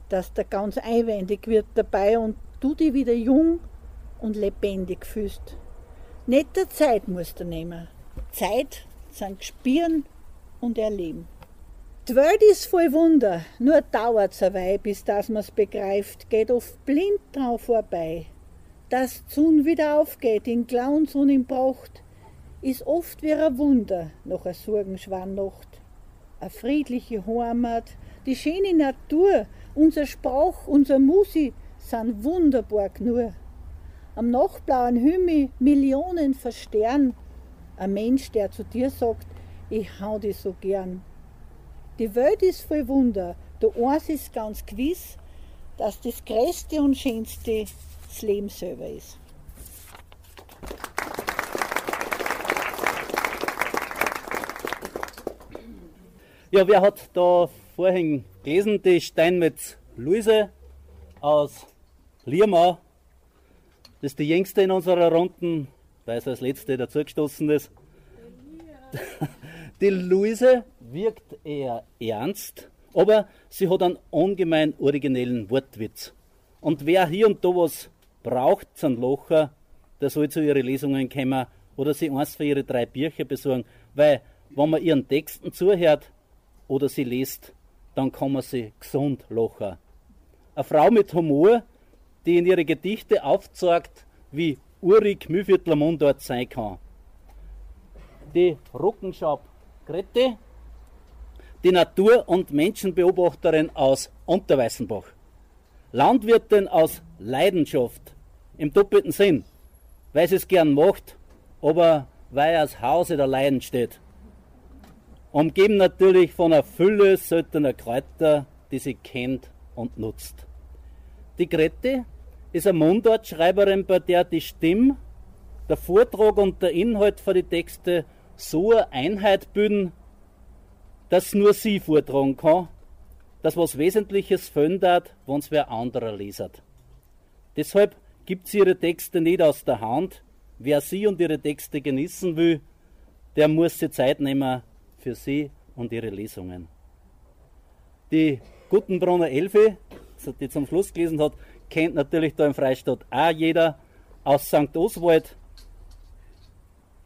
dass der ganz einwendig wird dabei und du dich wieder jung und lebendig fühlst. Nicht der Zeit musst du nehmen. Zeit sind Spüren und Erleben. Die Welt ist voll Wunder, nur dauert's eine Weile, bis das man's begreift, geht oft blind drauf vorbei. Dass Zun wieder aufgeht in Glauns und in Pracht, ist oft wie ein Wunder nach einer Sorgenschwannacht. Eine friedliche Heimat, die schöne Natur, unser Sprach, unser Musi sind wunderbar nur. Am nachtblauen Himmel Millionen Verstern, ein Mensch, der zu dir sagt, ich hau dich so gern. Die Welt ist voll Wunder. Der eins ist ganz gewiss, dass das Größte und Schönste das Leben selber ist. Ja, wer hat da vorhin gelesen, die Steinmetz Luise aus Liermau. Das ist die jüngste in unserer Runden, weil sie als letzte dazugestoßen ist. Die Luise wirkt eher ernst, aber sie hat einen ungemein originellen Wortwitz. Und wer hier und da was braucht, sind Locher, der soll zu ihren Lesungen kommen oder sie eins für ihre drei Bücher besorgen, weil wenn man ihren Texten zuhört oder sie liest, dann kann man sie gesund lachen. Eine Frau mit Humor, die in ihre Gedichte aufzeigt, wie urig Mühviertler Mundart sein kann. Die Ruckenschab Grete, die Natur- und Menschenbeobachterin aus Unterweißenbach. Landwirtin aus Leidenschaft, im doppelten Sinn, weil sie es gern macht, aber weil das Hause der Leiden steht. Umgeben natürlich von einer Fülle seltener Kräuter, die sie kennt und nutzt. Die Grete ist eine Mundartschreiberin, bei der die Stimme, der Vortrag und der Inhalt für die Texte so eine Einheit bilden, dass nur sie vortragen kann, dass was Wesentliches fehlen wenn es wer anderer lesert. Deshalb gibt sie ihre Texte nicht aus der Hand. Wer sie und ihre Texte genießen will, der muss sich Zeit nehmen für sie und ihre Lesungen. Die Guttenbrunner Elfe, die zum Schluss gelesen hat, kennt natürlich da im Freistaat auch jeder aus St. Oswald.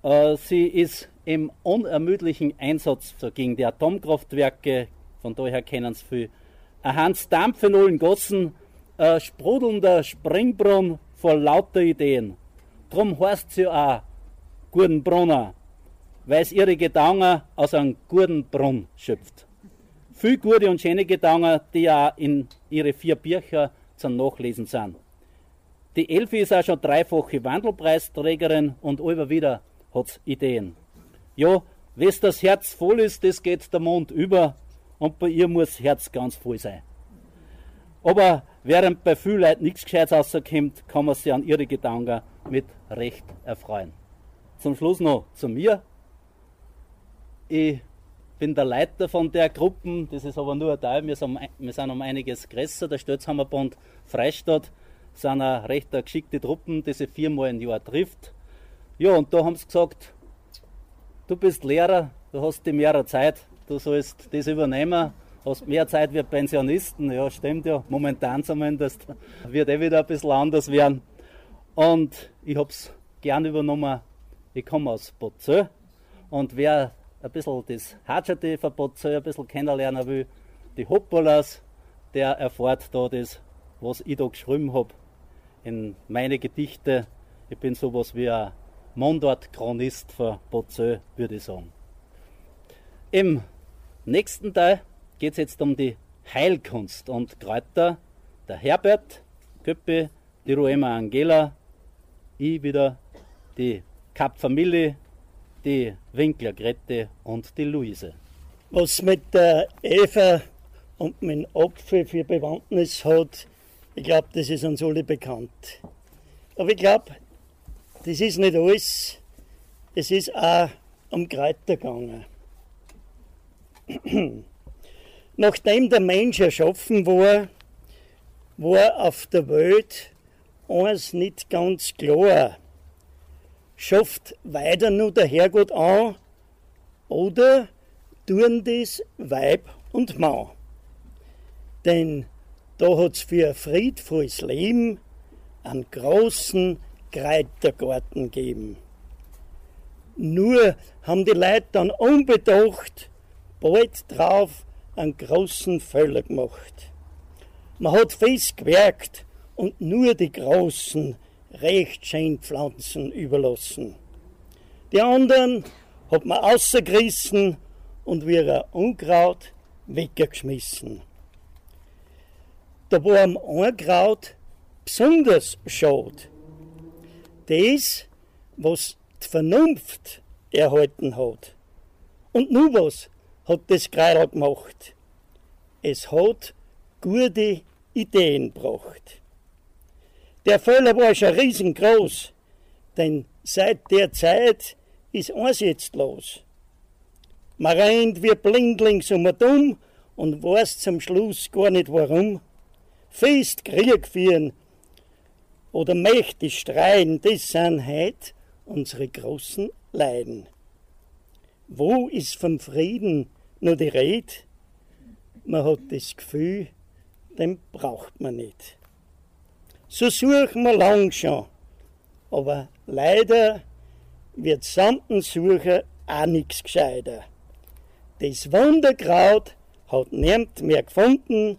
Äh, sie ist im unermüdlichen Einsatz gegen die Atomkraftwerke, von daher kennen sie viel. Ein Hans Dampf in allen sprudelnder Springbrunnen voll lauter Ideen. Drum heißt sie auch Gurdenbrunner, weil es ihre Gedanken aus einem guten Brunnen schöpft. Viel gute und schöne Gedanken, die auch in ihre vier Bücher zum Nachlesen sind. Die Elfi ist auch schon dreifache Wandelpreisträgerin und immer wieder hat Ideen. Ja, wes das Herz voll ist, das geht der Mond über und bei ihr muss das Herz ganz voll sein. Aber während bei vielen Leuten nichts Gescheites rauskommt, kann man sich an ihre Gedanken mit Recht erfreuen. Zum Schluss noch zu mir. Ich bin der Leiter von der Gruppe, das ist aber nur ein Teil, wir sind, wir sind um einiges größer. Der Stötzhammerbund Freistadt sind eine recht geschickte Truppen, die sich viermal im Jahr trifft. Ja, und da haben sie gesagt, du bist Lehrer, du hast die mehr Zeit, du sollst das übernehmen, hast mehr Zeit wie Pensionisten. Ja, stimmt ja, momentan zumindest. Wird eh wieder ein bisschen anders werden. Und ich habe es gern übernommen. Ich komme aus Bozö und wer ein bisschen das Hatschati von Bozö ein bisschen kennenlernen will, die Hoppolas, der erfährt da das, was ich da geschrieben habe in meine Gedichte. Ich bin sowas wie ein Mundart-Chronist für Bozö, würde ich sagen. Im nächsten Teil geht es jetzt um die Heilkunst und Kräuter. Der Herbert Köppi, die Ruema Angela, ich wieder, die Kap Familie, die Winkler Grete und die Luise. Was mit der Eva und mit Apfel für Bewandtnis hat, ich glaube, das ist uns alle bekannt. Aber ich glaube, das ist nicht alles. Es ist auch um Kräuter gegangen. Nachdem der Mensch erschaffen war, war auf der Welt eins nicht ganz klar. Schafft weiter nur der Herrgott an oder tun das Weib und Mann? Denn da hat's für ein friedvolles Leben einen großen Kräutergarten gegeben. Nur haben die Leute dann unbedacht bald drauf einen großen Fehler gemacht. Man hat fest gewerkt und nur die großen, recht schönen Pflanzen überlassen. Die anderen hat man ausgerissen und wie ein Unkraut weggeschmissen. Da war am Unkraut besonders schade. Das, was die Vernunft erhalten hat. Und nur was hat das Kreidel gemacht? Es hat gute Ideen gebracht. Der Fehler war schon riesengroß, denn seit der Zeit ist eins jetzt los. Man rennt wie blindlings um und um und weiß zum Schluss gar nicht warum. Fest Krieg führen oder mächtig streiten, das sind heute unsere großen Leiden. Wo ist vom Frieden nur die Rede? Man hat das Gefühl, den braucht man nicht. So suchen wir lang schon, aber leider wird samten Suche auch nichts gescheiter. Das Wunderkraut hat niemand mehr gefunden,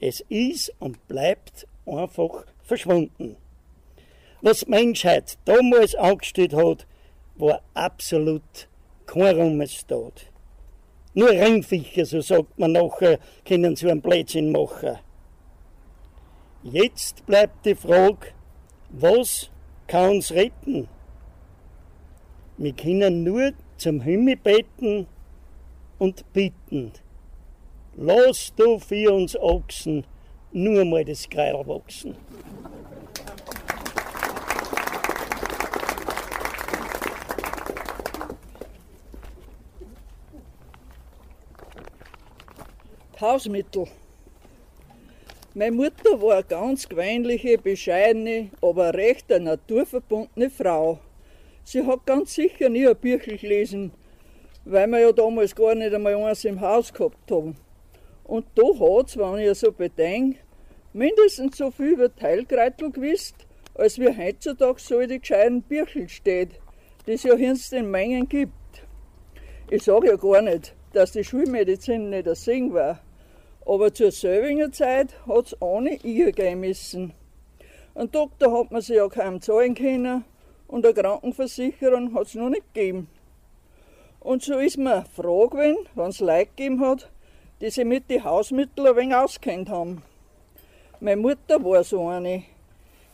es ist und bleibt einfach verschwunden was die Menschheit damals angestellt hat, war absolut kein Ruhmestat. Nur Rennviecher, so sagt man nachher, können so einen Blödsinn machen. Jetzt bleibt die Frage, was kann uns retten? Wir können nur zum Himmel beten und bitten. Lass du für uns Ochsen nur mal das Kreil wachsen. Hausmittel. Meine Mutter war eine ganz gewöhnliche, bescheidene, aber recht eine naturverbundene Frau. Sie hat ganz sicher nie ein Büchel gelesen, weil wir ja damals gar nicht einmal eins im Haus gehabt haben. Und da hat's, wenn ich so bedenke, mindestens so viel über Teilkreitel gewusst, als wir heutzutage so in die gescheiten Büchel steht, die es ja hinst in Mengen gibt. Ich sage ja gar nicht, dass die Schulmedizin nicht ein Sing war. Aber zur selbigen Zeit hat es ohne ihr gehen müssen. Ein Doktor hat man sich ja kaum zahlen können und eine Krankenversicherung hat es noch nicht gegeben. Und so ist mir froh gewesen, wenn es Leute gegeben hat, die sich mit den Hausmitteln ein wenig auskennt haben. Meine Mutter war so eine.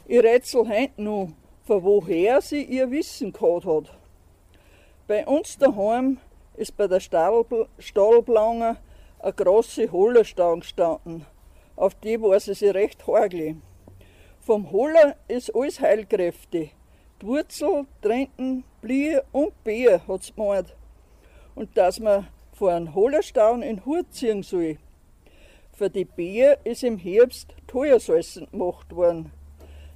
Ich rätsel heute noch, von woher sie ihr Wissen gehabt hat. Bei uns daheim ist bei der Stahlblange eine große Hollerstange gestanden. Auf die war sie sich recht hagelig. Vom Holler ist alles Heilkräfte. Die Wurzel, Tränken, Blie und Bier hat's gemeint. Und dass man vor einem Hollerstaun in Hut ziehen soll. Für die Bier ist im Herbst Teuersalzen gemacht worden.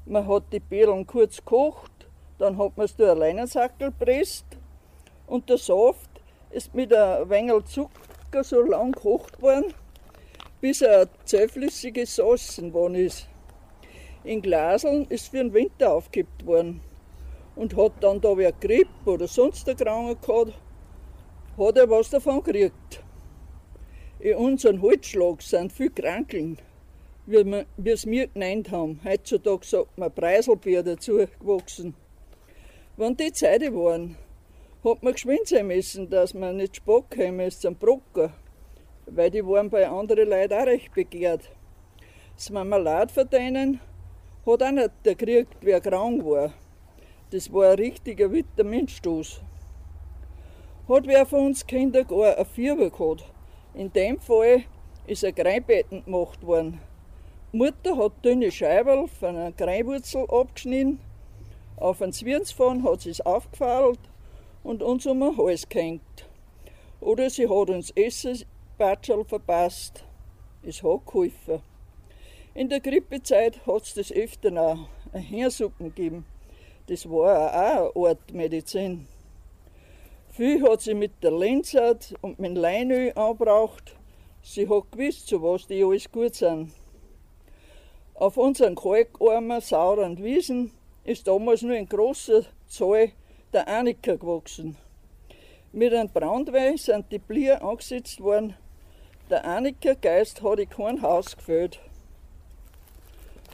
Man hat die Beeren kurz gekocht, dann hat man es durch einen Leinensackel gepresst und der Saft ist mit einem wenig Zucker Zucker so lang gekocht worden, bis er zähflüssige Sauce geworden ist. In Glaseln ist für den Winter aufgekippt worden. Und hat dann da wer Grippe oder sonst eine Krankheit gehabt, hat er was davon gekriegt. In unserem Holzschlag sind viele Krankeln, wie wir es mir genannt haben. Heutzutage sagt man Preiselbier dazu gewachsen. Wenn die Zeiten waren, hat man geschwind sein müssen, dass man nicht Spock käme zum Brocken, weil die waren bei anderen Leuten auch recht begehrt. Das Marmelade von denen Hat auch nicht gekriegt, wer krank war. Das war ein richtiger Vitaminstoß. Hat wer von uns Kinder gar ein Fieber gehabt. In dem Fall ist ein Greinbetten gemacht worden. Mutter hat dünne Scheiben von einer Greinwurzel abgeschnitten, auf einen Zwirnsfahren hat sie es aufgefallen und uns um den Hals gehängt. Oder sie hat uns Essensbatschel verpasst. Es hat geholfen. In der Grippezeit hat es das öfter auch eine Hirnsuppen gegeben. Das war auch eine Art Medizin. Viel hat sie mit der Lenzert und mit Leinöl angebraucht. Sie hat gewusst, zu was die alles gut sind. Auf unseren kalkarmen, sauren Wiesen ist damals nur ein großer Zahl der Aniker gewachsen. Mit einem Brandwein sind die Blier angesetzt worden. Der Aniker-Geist hat in kein Haus gefällt.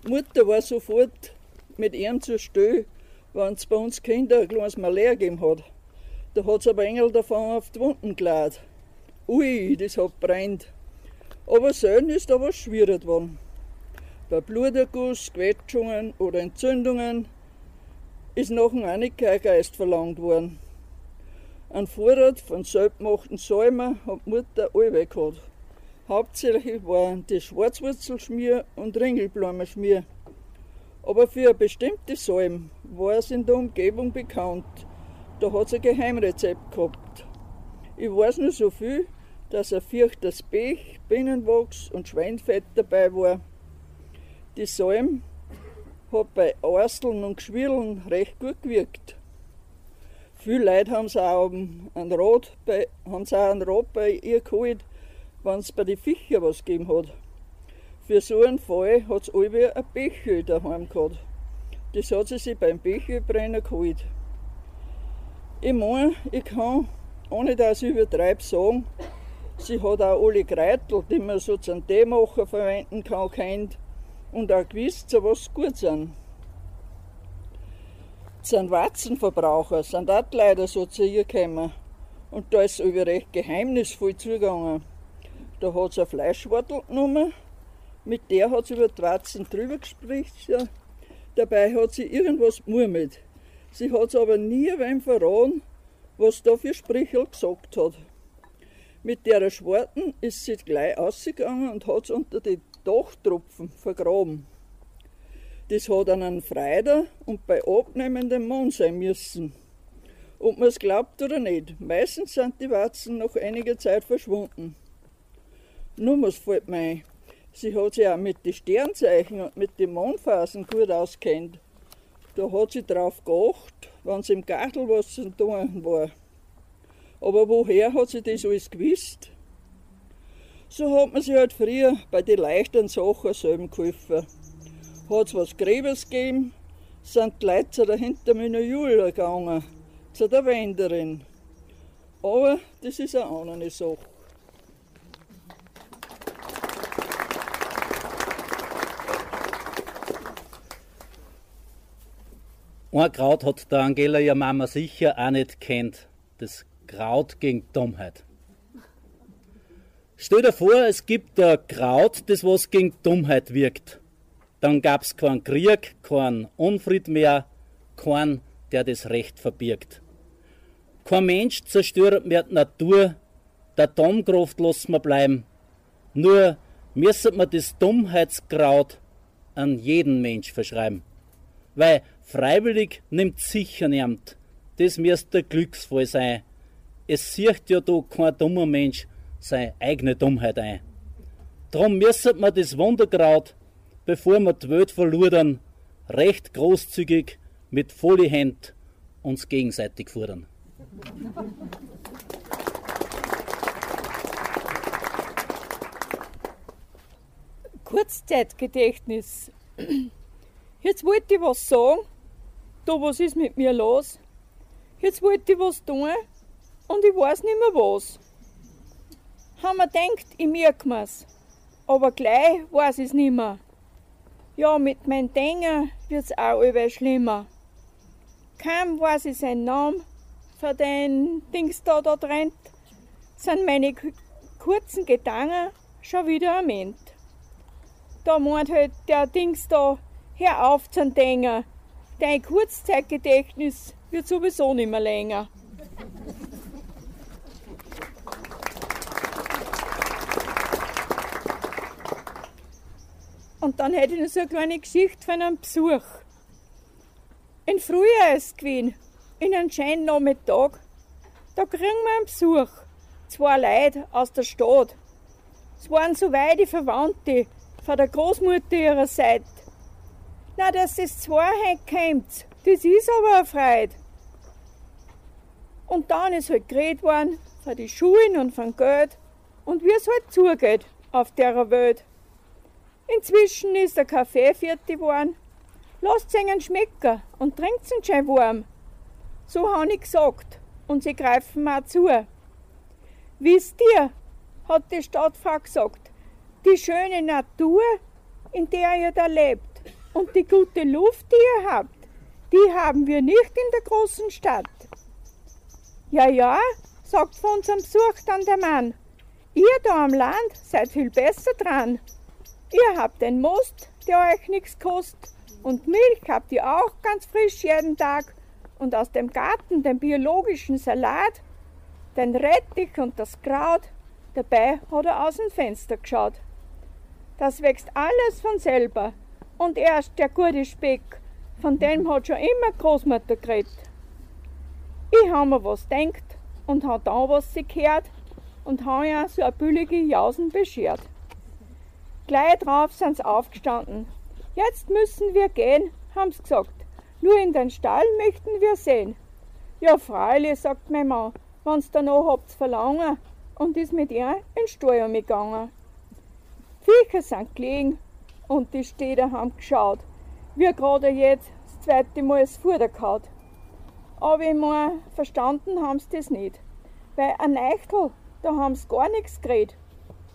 Mutter war sofort mit ihm zur Stelle, wenn es bei uns Kinder ein kleines Malaria gegeben hat. Da hat es aber Engel davon auf die Wunden geladen. Ui, das hat brennt. Aber selten ist da was schwierig worden. Bei Bluterguss, Quetschungen oder Entzündungen ist noch ein Anikehrgeist verlangt worden. Ein Vorrat von selbstgemachten Salmen hat Mutter alle gehabt. Hauptsächlich waren die Schwarzwurzelschmier und Ringelblumenschmier. Aber für eine bestimmte Salm war es in der Umgebung bekannt. Da hat es ein Geheimrezept gehabt. Ich weiß nur so viel, dass ein viertes Pech, Bienenwachs und Schweinfett dabei war. Die Salm hat bei Arsteln und Geschwirlen recht gut gewirkt. Viele Leute haben sie auch einen Rat bei, haben sie auch einen Rat bei ihr geholt, wenn es bei den Viecher was gegeben hat. Für so einen Fall hat es alle ein Bechel daheim gehabt. Das hat sie sich beim Bechelbrenner geholt. Ich meine, ich kann, ohne dass ich übertreibe, sagen, sie hat auch alle Kräutel, die man so zum Tee machen verwenden kann, kennt und auch gewusst, zu was gut sind. Sind Watzenverbraucher, sind auch Leute so zu ihr gekommen. Und da ist es recht geheimnisvoll zugegangen. Da hat sie eine Fleischwartel genommen, mit der hat sie über die Watzen drüber gesprochen. Dabei hat sie irgendwas gemurmelt. Sie hat es aber nie wem verraten, was da für Sprichel gesagt hat. Mit der Schwarten ist sie gleich ausgegangen und hat es unter die Dachtropfen vergraben. Das hat an einem Freitag und bei abnehmendem Mond sein müssen. Ob man es glaubt oder nicht, meistens sind die Watzen nach einiger Zeit verschwunden. Nur was fällt mir ein. Sie hat sich auch mit den Sternzeichen und mit den Mondphasen gut auskennt. Da hat sie drauf geachtet, wenn sie im Gartel was zu tun war. Aber woher hat sie das alles gewusst? So hat man sich halt früher bei den leichten Sachen selber geholfen. Hat es was Gräbers gegeben, sind die Leute zu der Julia gegangen, zu der Wenderin. Aber das ist eine andere Sache. Ein Kraut hat der Angela ihre Mama sicher auch nicht kennt. Das Kraut gegen Dummheit. Stell dir vor, es gibt ein Kraut, das was gegen Dummheit wirkt. Dann gab's keinen Krieg, keinen Unfried mehr, keinen, der das Recht verbirgt. Kein Mensch zerstört mehr die Natur, der Atomkraft lassen wir bleiben. Nur müssen wir das Dummheitskraut an jeden Mensch verschreiben. Weil freiwillig nimmt sicher niemand. Das müsste der Glücksfall sein. Es sieht ja da kein dummer Mensch, seine eigene Dummheit ein. Drum müssen wir das Wunderkraut, bevor wir die Welt verludern, recht großzügig mit volle Hand uns gegenseitig fordern. Kurzzeitgedächtnis. Jetzt wollte ich was sagen, da was ist mit mir los? Jetzt wollte ich was tun und ich weiß nicht mehr was haben wir gedacht, ich merke mir's. Aber gleich weiß ich's nimmer. Ja, mit meinem Denken wird's auch immer schlimmer. Kaum weiß ich seinen Namen, für den Dings da da trennt, sind meine kurzen Gedanken schon wieder am Ende. Da meint halt der Dings da, Hör auf zu denken. Dein Kurzzeitgedächtnis wird sowieso nicht mehr länger. Und dann hätte ich noch so eine kleine Geschichte von einem Besuch. In Frühjahr ist es gewesen, in einem schönen Nachmittag. Da kriegen wir einen Besuch. Zwei Leute aus der Stadt. Es waren so weit die Verwandte von der Großmutter ihrer Seite. Na, dass das zwei heimkommt, das ist aber eine Freude. Und dann ist halt geredet worden von den Schulen und von Geld und wie es halt zugeht auf der Welt. Inzwischen ist der Kaffee fertig geworden. Lasst ihnen schmecken und trinkt ihn schön warm. So habe ich gesagt und sie greifen mir zu. Wisst ihr, hat die Stadtfrau gesagt, die schöne Natur, in der ihr da lebt und die gute Luft, die ihr habt, die haben wir nicht in der großen Stadt. Ja, ja, sagt von unserem Besuch dann der Mann, ihr da am Land seid viel besser dran. Ihr habt den Most, der euch nichts kostet, und Milch habt ihr auch ganz frisch jeden Tag, und aus dem Garten den biologischen Salat, den Rettich und das Kraut, dabei hat er aus dem Fenster geschaut. Das wächst alles von selber, und erst der gute Speck, von dem hat schon immer Großmutter geredet. Ich habe mir was denkt und habe dann was sie gehört und habe ja so eine billige Jausen beschert. Gleich drauf sind sie aufgestanden. Jetzt müssen wir gehen, haben sie gesagt. Nur in den Stall möchten wir sehen. Ja, freilich, sagt mein Mann, wenn's da noch habt's verlangen, und ist mit ihr in den Stall gegangen. Viecher sind gelegen und die Städter haben geschaut, wie gerade jetzt das zweite Mal das Futter gehaut. Aber ich mein, verstanden haben sie das nicht, weil ein Eichtel, da haben sie gar nichts geredet.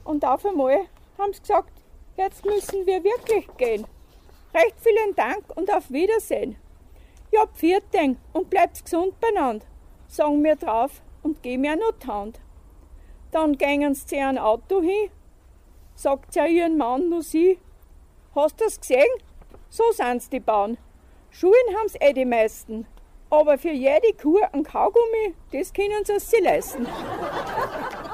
Und auf einmal haben sie gesagt, jetzt müssen wir wirklich gehen. Recht vielen Dank und auf Wiedersehen. Ja, Pfirting und bleibt gesund beieinander, sagen wir drauf und geben mir noch die Hand. Dann gingen sie ihrem Auto hin, sagt sie ihren Mann nur sie. Hast das gesehen? So sind's die Bauern. Schulen haben's eh die meisten. Aber für jede Kuh ein Kaugummi, das können sie sich leisten.